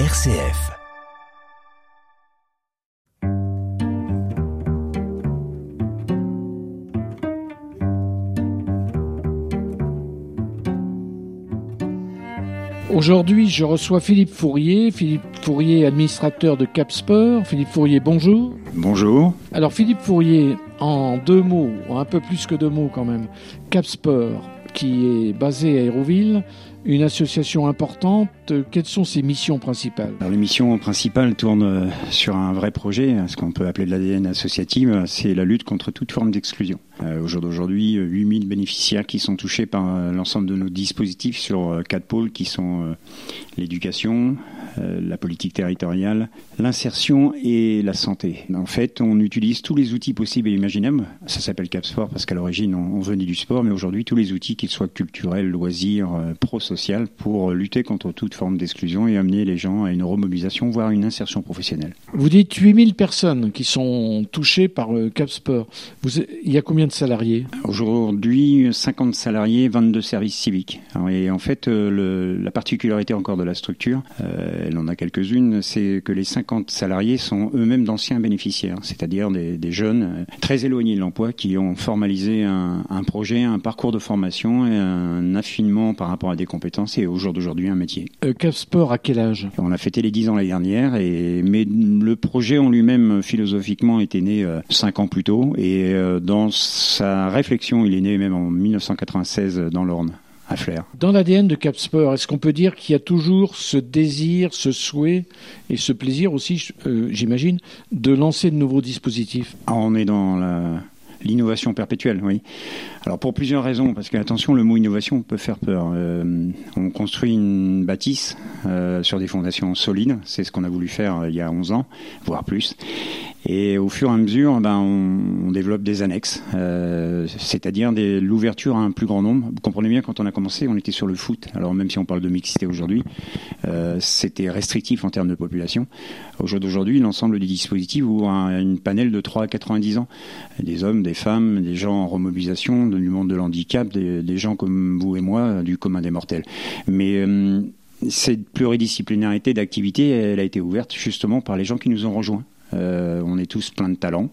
RCF. Aujourd'hui, je reçois Philippe Fourier. Philippe Fourier, administrateur de Capsport. Philippe Fourier, bonjour. Bonjour. Alors, Philippe Fourier, en deux mots, un peu plus que deux mots quand même, Capsport, qui est basé à Aéroville, une association importante. Quelles sont ses missions principales? Alors, Les missions principales tournent euh, sur un vrai projet, ce qu'on peut appeler de l'ADN associative, c'est la lutte contre toute forme d'exclusion. Euh, au jour d'aujourd'hui, 8000 bénéficiaires qui sont touchés par euh, l'ensemble de nos dispositifs sur quatre pôles qui sont l'éducation, la politique territoriale, l'insertion et la santé. En fait, on utilise tous les outils possibles et imaginables. Ça s'appelle Capsport parce qu'à l'origine, on venait du sport, mais aujourd'hui, tous les outils, qu'ils soient culturels, loisirs, pro-social, pour lutter contre toute forme d'exclusion et amener les gens à une remobilisation, voire une insertion professionnelle. Vous dites 8000 personnes qui sont touchées par Capsport. Vous, il y a combien de salariés? Aujourd'hui, 50 salariés, 22 services civiques. Et en fait, le, la particularité encore de la structure, euh, elle en a quelques-unes, c'est que les 50 salariés sont eux-mêmes d'anciens bénéficiaires, c'est-à-dire des, des, jeunes euh, très éloignés de l'emploi qui ont formalisé un, un, projet, un parcours de formation et un affinement par rapport à des compétences et au jour d'aujourd'hui un métier. Euh, Capsport, à quel âge? On a fêté les 10 ans l'année dernière, et, mais le projet en lui-même, philosophiquement, était né euh, 5 ans plus tôt et euh, dans sa réflexion, il est né même en 1996 dans l'Orne. Flair. Dans l'ADN de Capsport, est-ce qu'on peut dire qu'il y a toujours ce désir, ce souhait et ce plaisir aussi, euh, j'imagine, de lancer de nouveaux dispositifs? Ah, On est dans la, l'innovation perpétuelle, oui. Alors pour plusieurs raisons, parce que attention, le mot innovation peut faire peur. Euh, on construit une bâtisse euh, sur des fondations solides, c'est ce qu'on a voulu faire euh, il y a 11 ans, voire plus. Et au fur et à mesure, ben, on, on développe des annexes, euh, c'est-à-dire l'ouverture à un plus grand nombre. Vous comprenez bien, quand on a commencé, on était sur le foot. Alors même si on parle de mixité aujourd'hui, euh, c'était restrictif en termes de population. Au jour d'aujourd'hui, l'ensemble du dispositif ouvre un, une panel de 3 à 90 ans. Des hommes, des femmes, des gens en remobilisation, du monde de l'handicap, des, des, gens comme vous et moi, du commun des mortels. Mais... Euh, cette pluridisciplinarité d'activité, elle a été ouverte justement par les gens qui nous ont rejoints. Euh, on est tous plein de talents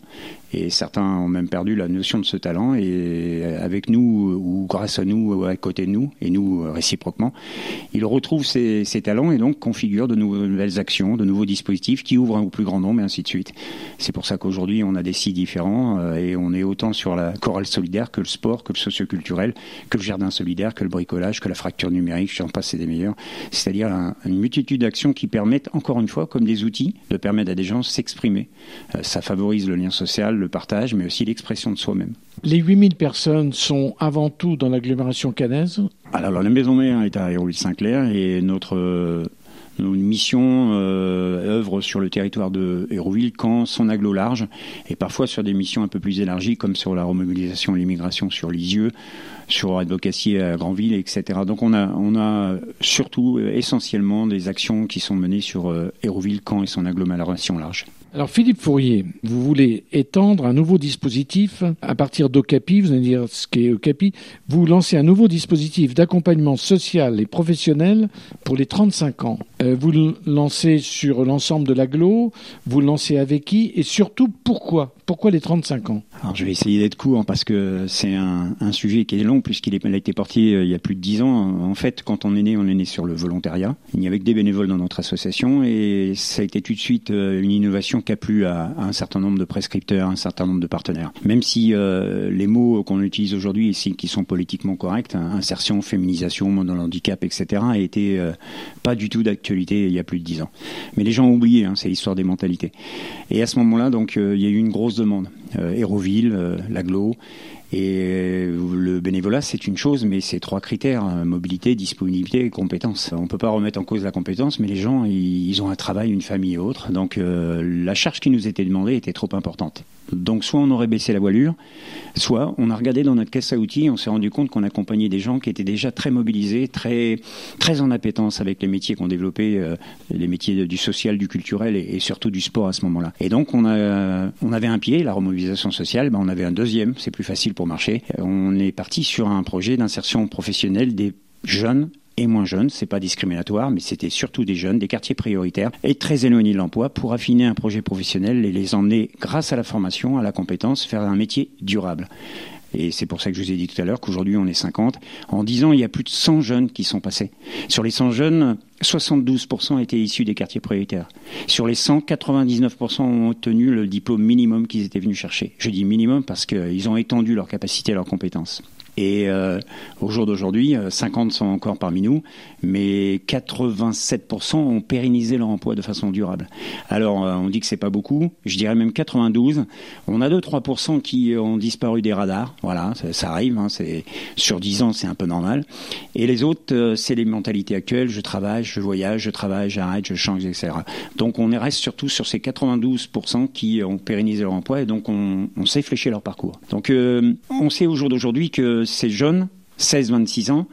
et certains ont même perdu la notion de ce talent et avec nous ou grâce à nous ou à côté de nous et nous réciproquement, ils retrouvent ces, talents et donc configurent de nouvelles actions, de nouveaux dispositifs qui ouvrent un plus grand nombre et ainsi de suite. C'est pour ça qu'aujourd'hui on a des sites différents euh, et on est autant sur la chorale solidaire que le sport, que le socioculturel, que le jardin solidaire, que le bricolage, que la fracture numérique, j'en passe c'est des meilleurs. C'est-à-dire un, une multitude d'actions qui permettent encore une fois comme des outils de permettre à des gens de s'exprimer. Euh, ça favorise le lien social, le partage, mais aussi l'expression de soi-même. Les 8000 personnes sont avant tout dans l'agglomération canaise Alors, la maison mère est à Hérouville-Saint-Clair et notre, euh, mission euh, œuvre sur le territoire de Hérouville quand son aglo large et parfois sur des missions un peu plus élargies comme sur la remobilisation et l'immigration sur Lisieux, sur advocacy à Granville, etc. Donc on a, on a surtout essentiellement des actions qui sont menées sur euh, Hérouville, Caen et son agglomération large. Alors Philippe Fourier, vous voulez étendre un nouveau dispositif à partir d'Ocapi, vous allez dire ce qu'est Ocapi, vous lancez un nouveau dispositif d'accompagnement social et professionnel pour les 35 ans. Euh, vous le lancez sur l'ensemble de l'agglo, vous le lancez avec qui et surtout pourquoi? Pourquoi les 35 ans? Alors je vais essayer d'être court parce que c'est un, sujet qui est long puisqu'il a été porté euh, il y a plus de 10 ans. En fait, quand on est né, on est né sur le volontariat. Il n'y avait que des bénévoles dans notre association et ça a été tout de suite une innovation qui a plu à, un certain nombre de prescripteurs, un certain nombre de partenaires. Même si euh, les mots qu'on utilise aujourd'hui, qui sont politiquement corrects, hein, insertion, féminisation, monde dans handicap, etc., a été euh, pas du tout d'actualité il y a plus de dix ans. Mais les gens ont oublié, hein, c'est l'histoire des mentalités. Et à ce moment-là, donc, euh, il y a eu une grosse demande. Héroville, l'aglo, et le bénévolat, c'est une chose, mais c'est trois critères mobilité, disponibilité et compétence. On ne peut pas remettre en cause la compétence, mais les gens, ils ont un travail, une famille et autres. Donc euh, la charge qui nous était demandée était trop importante. Donc soit on aurait baissé la voilure, soit on a regardé dans notre caisse à outils et on s'est rendu compte qu'on accompagnait des gens qui étaient déjà très mobilisés, très, très en appétence avec les métiers qu'on développait, euh, les métiers du social, du culturel et, surtout du sport à ce moment-là. Et donc on, a, on avait un pied, la remobilisation sociale, ben on avait un deuxième, c'est plus facile pour marcher. On est parti sur un projet d'insertion professionnelle des jeunes et moins jeunes, c'est pas discriminatoire, mais c'était surtout des jeunes, des quartiers prioritaires et très éloignés de l'emploi pour affiner un projet professionnel et les emmener, grâce à la formation, à la compétence, faire un métier durable. Et c'est pour ça que je vous ai dit tout à l'heure qu'aujourd'hui on est 50. En 10 ans, il y a plus de 100 jeunes qui sont passés. Sur les 100 jeunes, 72% étaient issus des quartiers prioritaires. Sur les 100, 99% ont obtenu le diplôme minimum qu'ils étaient venus chercher. Je dis minimum parce qu'ils ont étendu leurs capacités et leurs compétences. Et euh, au jour d'aujourd'hui, 50 euh, sont encore parmi nous, mais 87% ont pérennisé leur emploi de façon durable. Alors, euh, on dit que c'est pas beaucoup, je dirais même 92. On a 2-3% qui ont disparu des radars. Voilà, ça, arrive. Hein, c'est sur 10 ans, c'est un peu normal. Et les autres, c'est les mentalités actuelles. Je travaille, je voyage, je travaille, j'arrête, je change, etc. Donc, on reste surtout sur ces 92% qui ont pérennisé leur emploi et donc on, on sait flécher leur parcours. Donc, on sait au jour d'aujourd'hui que ces jeunes, 16-26 ans,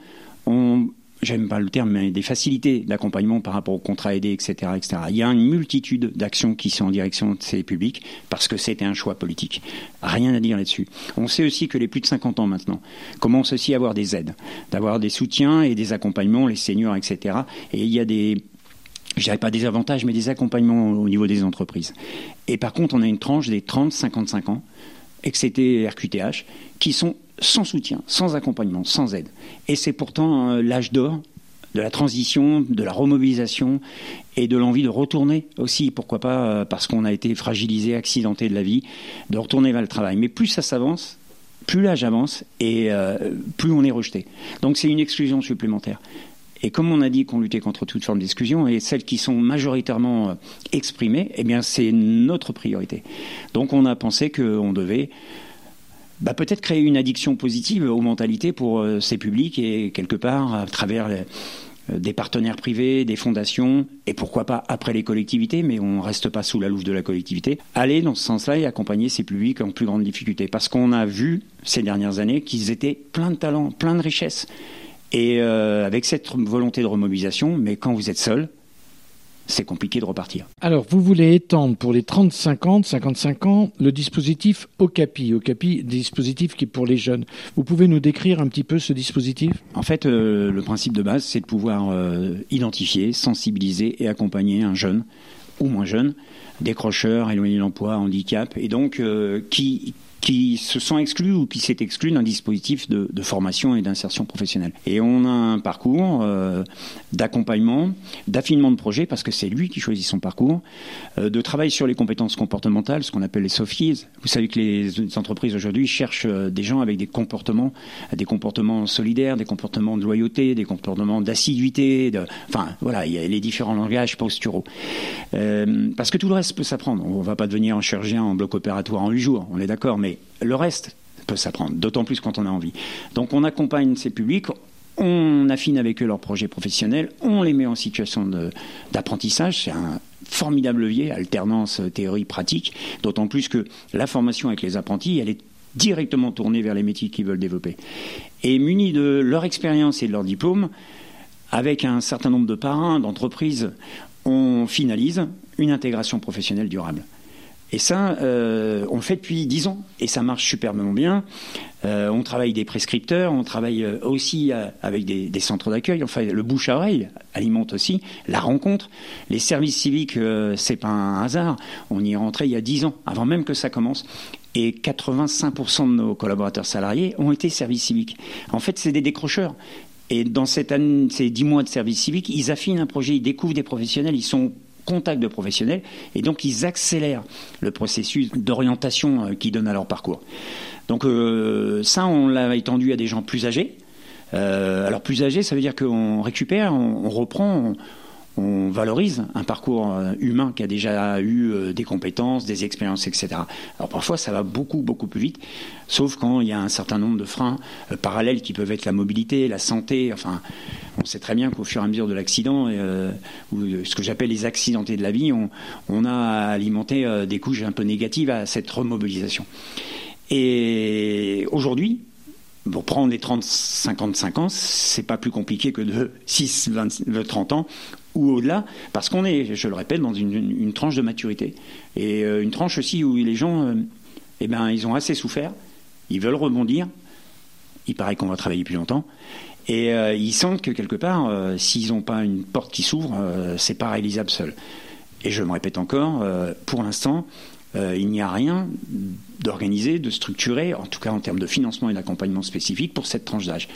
ont j'aime pas le terme, mais des facilités d'accompagnement par rapport au contrat aidé, etc., etc. Il y a une multitude d'actions qui sont en direction de ces publics parce que c'était un choix politique. Rien à dire là-dessus. On sait aussi que les plus de 50 ans maintenant commencent aussi à avoir des aides, d'avoir des soutiens et des accompagnements, les seniors, etc. Et il y a des je dirais pas des avantages, mais des accompagnements au niveau des entreprises. Et par contre, on a une tranche des 30-55 ans, XCT RQTH, qui sont sans soutien, sans accompagnement, sans aide. Et c'est pourtant euh, l'âge d'or de la transition, de la remobilisation et de l'envie de retourner aussi, pourquoi pas, euh, parce qu'on a été fragilisé, accidenté de la vie, de retourner vers le travail. Mais plus ça s'avance, plus l'âge avance et euh, plus on est rejeté. Donc c'est une exclusion supplémentaire. Et comme on a dit qu'on luttait contre toute forme d'exclusion, et celles qui sont majoritairement exprimées, eh bien c'est notre priorité. Donc on a pensé qu'on devait bah, peut-être créer une addiction positive aux mentalités pour euh, ces publics et quelque part à travers euh, des partenaires privés, des fondations, et pourquoi pas après les collectivités, mais on ne reste pas sous la louche de la collectivité, aller dans ce sens-là et accompagner ces publics en plus grande difficulté. Parce qu'on a vu ces dernières années qu'ils étaient pleins de talents, pleins de richesses. Et euh, avec cette volonté de remobilisation, mais quand vous êtes seul, c'est compliqué de repartir. Alors, vous voulez étendre pour les 30-50, 55 ans, le dispositif OCAPI. OCAPI, dispositif qui est pour les jeunes. Vous pouvez nous décrire un petit peu ce dispositif? En fait, euh, le principe de base, c'est de pouvoir euh, identifier, sensibiliser et accompagner un jeune ou moins jeune, décrocheur, éloigné de l'emploi, handicap, et donc euh, qui qui se sont exclus ou qui s'est exclu d'un dispositif de, formation et d'insertion professionnelle. Et on a un parcours euh, d'accompagnement, d'affinement de projet, parce que c'est lui qui choisit son parcours, euh, de travail sur les compétences comportementales, ce qu'on appelle les skills. Vous savez que les entreprises aujourd'hui cherchent euh, des gens avec des comportements, des comportements solidaires, des comportements de loyauté, des comportements d'assiduité, enfin voilà, il y a les différents langages posturaux. Parce que tout le reste peut s'apprendre. On ne va pas devenir un chirurgien en bloc opératoire en huit jours, on est d'accord, mais le reste peut s'apprendre, d'autant plus quand on a envie. Donc on accompagne ces publics, on affine avec eux leurs projets professionnels, on les met en situation d'apprentissage, c'est un formidable levier, alternance théorie-pratique, d'autant plus que la formation avec les apprentis, elle est directement tournée vers les métiers qu'ils veulent développer. Et munis de leur expérience et de leur diplôme, avec un certain nombre de parrains, d'entreprises, on finalise une intégration professionnelle durable. Et ça, euh, on le fait depuis dix ans et ça marche superbement bien. Euh, on travaille des prescripteurs, on travaille euh, aussi avec des, des centres d'accueil. Enfin, le bouche à oreille alimente aussi la rencontre. Les services civiques, c'est pas un hasard. On y est rentré il y a dix ans, avant même que ça commence. Et 85% de nos collaborateurs salariés ont été services civiques. En fait, c'est des décrocheurs. Et dans cette année, ces dix mois de service civique, ils affinent un projet, ils découvrent des professionnels, ils sont contact de professionnels et donc ils accélèrent le processus d'orientation euh, qu'ils donnent à leur parcours. Donc euh, ça, on l'a étendu à des gens plus âgés. Euh, alors plus âgés, ça veut dire qu'on récupère, on, reprend, valorise un parcours euh, humain qui a déjà eu euh, des compétences, des expériences, etc. Alors parfois, ça va beaucoup, beaucoup plus vite, sauf quand il y a un certain nombre de freins euh, parallèles qui peuvent être la mobilité, la santé. Enfin, on sait très bien qu'au fur et à mesure de l'accident, ou ce que j'appelle les accidentés de la vie, on, a alimenté des couches un peu négatives à cette remobilisation. Et aujourd'hui, pour prendre les 30-55 ans, c'est pas plus compliqué que de 6, 20, 30 ans ou au-delà, parce qu'on est, je le répète, dans une, tranche de maturité. Et euh, une tranche aussi où les gens, euh, eh ben, ils ont assez souffert, ils veulent rebondir, il paraît qu'on va travailler plus longtemps, Et ils sentent que quelque part, s'ils n'ont pas une porte qui s'ouvre, c'est pas réalisable seul. Et je me répète encore, pour l'instant, il n'y a rien d'organisé, de structuré, en tout cas en termes de financement et d'accompagnement spécifique pour cette tranche d'âge.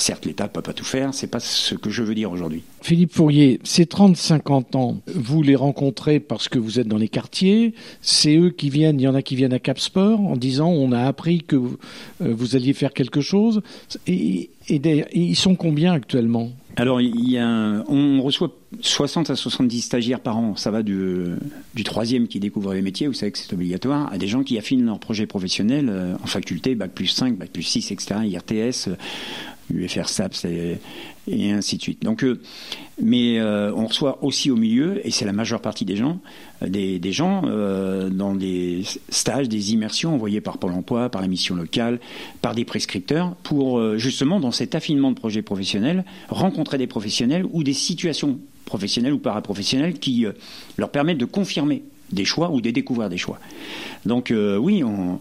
Certes, l'État ne peut pas tout faire, c'est pas ce que je veux dire aujourd'hui. Philippe Fourier, ces 30-50 ans, vous les rencontrez parce que vous êtes dans les quartiers, c'est eux qui viennent, il y en a qui viennent à Cap Sport en disant on a appris que vous, euh, alliez faire quelque chose, et, ils sont combien actuellement? Alors, il y a on reçoit 60 à 70 stagiaires par an. Ça va du, du troisième qui découvre les métiers, vous savez que c'est obligatoire, à des gens qui affinent leur projet professionnel euh, en faculté, bac plus 5, bac plus 6, etc., IRTS, UFR SAPS et, ainsi de suite. Donc, euh, mais euh, on reçoit aussi au milieu, et c'est la majeure partie des gens, euh, des, gens dans des stages, des immersions envoyées par Pôle Emploi, par la mission locale, par des prescripteurs, pour justement dans cet affinement de projets professionnels rencontrer des professionnels ou des situations professionnelles ou paraprofessionnelles qui leur permettent de confirmer des choix ou de découvrir des choix. Donc oui, on,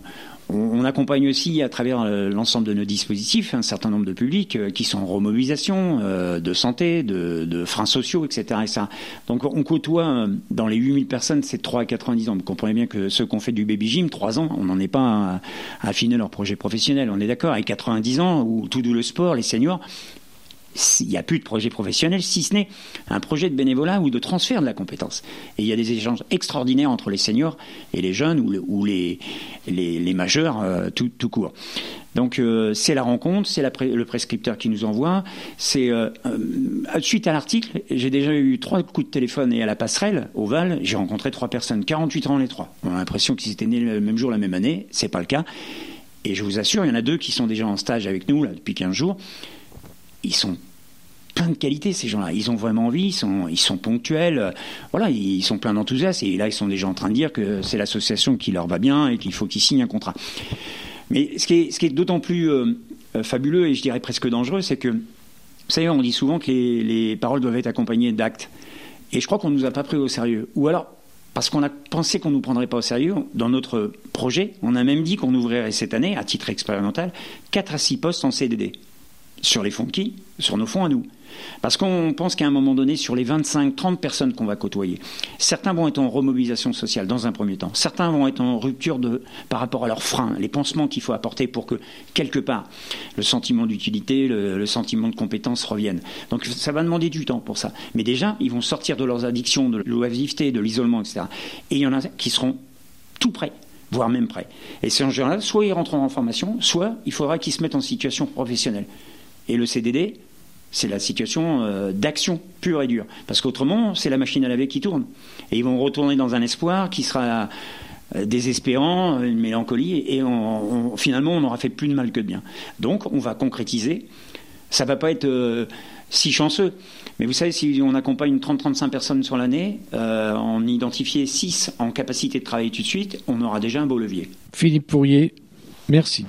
on, accompagne aussi à travers euh, l'ensemble de nos dispositifs un certain nombre de publics euh, qui sont en remobilisation, euh, de santé, de, freins sociaux, etc. Donc on côtoie dans les 8000 personnes, c'est 3 à 90 ans. Vous comprenez bien que ceux qui ont fait du baby gym, 3 ans, on n'en est pas à, affiner leur projet professionnel. On est d'accord, avec 90 ans, ou tout doux le sport, les seniors, il n'y a plus de projet professionnel, si ce n'est un projet de bénévolat ou de transfert de la compétence. Et il y a des échanges extraordinaires entre les seniors et les jeunes ou, les, majeurs euh, tout, court. Donc euh, c'est la rencontre, c'est le prescripteur qui nous envoie. Euh, suite à l'article, j'ai déjà eu trois coups de téléphone et à la passerelle au Val, j'ai rencontré trois personnes, 48 ans les trois. On a l'impression qu'ils étaient nés le même jour, la même année. C'est pas le cas. Et je vous assure, il y en a deux qui sont déjà en stage avec nous là, depuis 15 jours ils sont plein de qualités ces gens-là. Ils ont vraiment envie, ils sont, ponctuels, voilà, ils sont pleins d'enthousiasme et là ils sont déjà en train de dire que c'est l'association qui leur va bien et qu'il faut qu'ils signent un contrat. Mais ce qui est, d'autant plus euh, fabuleux et je dirais presque dangereux, c'est que, vous savez, on dit souvent que les, les paroles doivent être accompagnées d'actes. Et je crois qu'on ne nous a pas pris au sérieux. Ou alors, parce qu'on a pensé qu'on ne nous prendrait pas au sérieux, dans notre projet, on a même dit qu'on ouvrirait cette année, à titre expérimental, 4 à 6 postes en CDD. Sur les fonds de qui Sur nos fonds à nous. Parce qu'on pense qu'à un moment donné, sur les 25-30 personnes qu'on va côtoyer, certains vont être en remobilisation sociale dans un premier temps, certains vont être en rupture de, par rapport à leurs freins, les pansements qu'il faut apporter pour que, quelque part, le sentiment d'utilité, le, sentiment de compétence reviennent. Donc ça va demander du temps pour ça. Mais déjà, ils vont sortir de leurs addictions, de l'oisiveté, de l'isolement, etc. Et il y en a qui seront tout prêts voire même prêts. Et ces gens-là, soit ils rentreront en formation, soit il faudra qu'ils se mettent en situation professionnelle. Et le CDD, c'est la situation euh, d'action pure et dure. Parce qu'autrement, c'est la machine à laver qui tourne. Et ils vont retourner dans un espoir qui sera euh, désespérant, une mélancolie, et finalement, on n'aura fait plus de mal que de bien. Donc, on va concrétiser. Ça va pas être euh, si chanceux. Mais vous savez, si on accompagne 30-35 personnes sur l'année, en identifier 6 en capacité de travailler tout de suite, on aura déjà un beau levier. Philippe Pourrier, merci.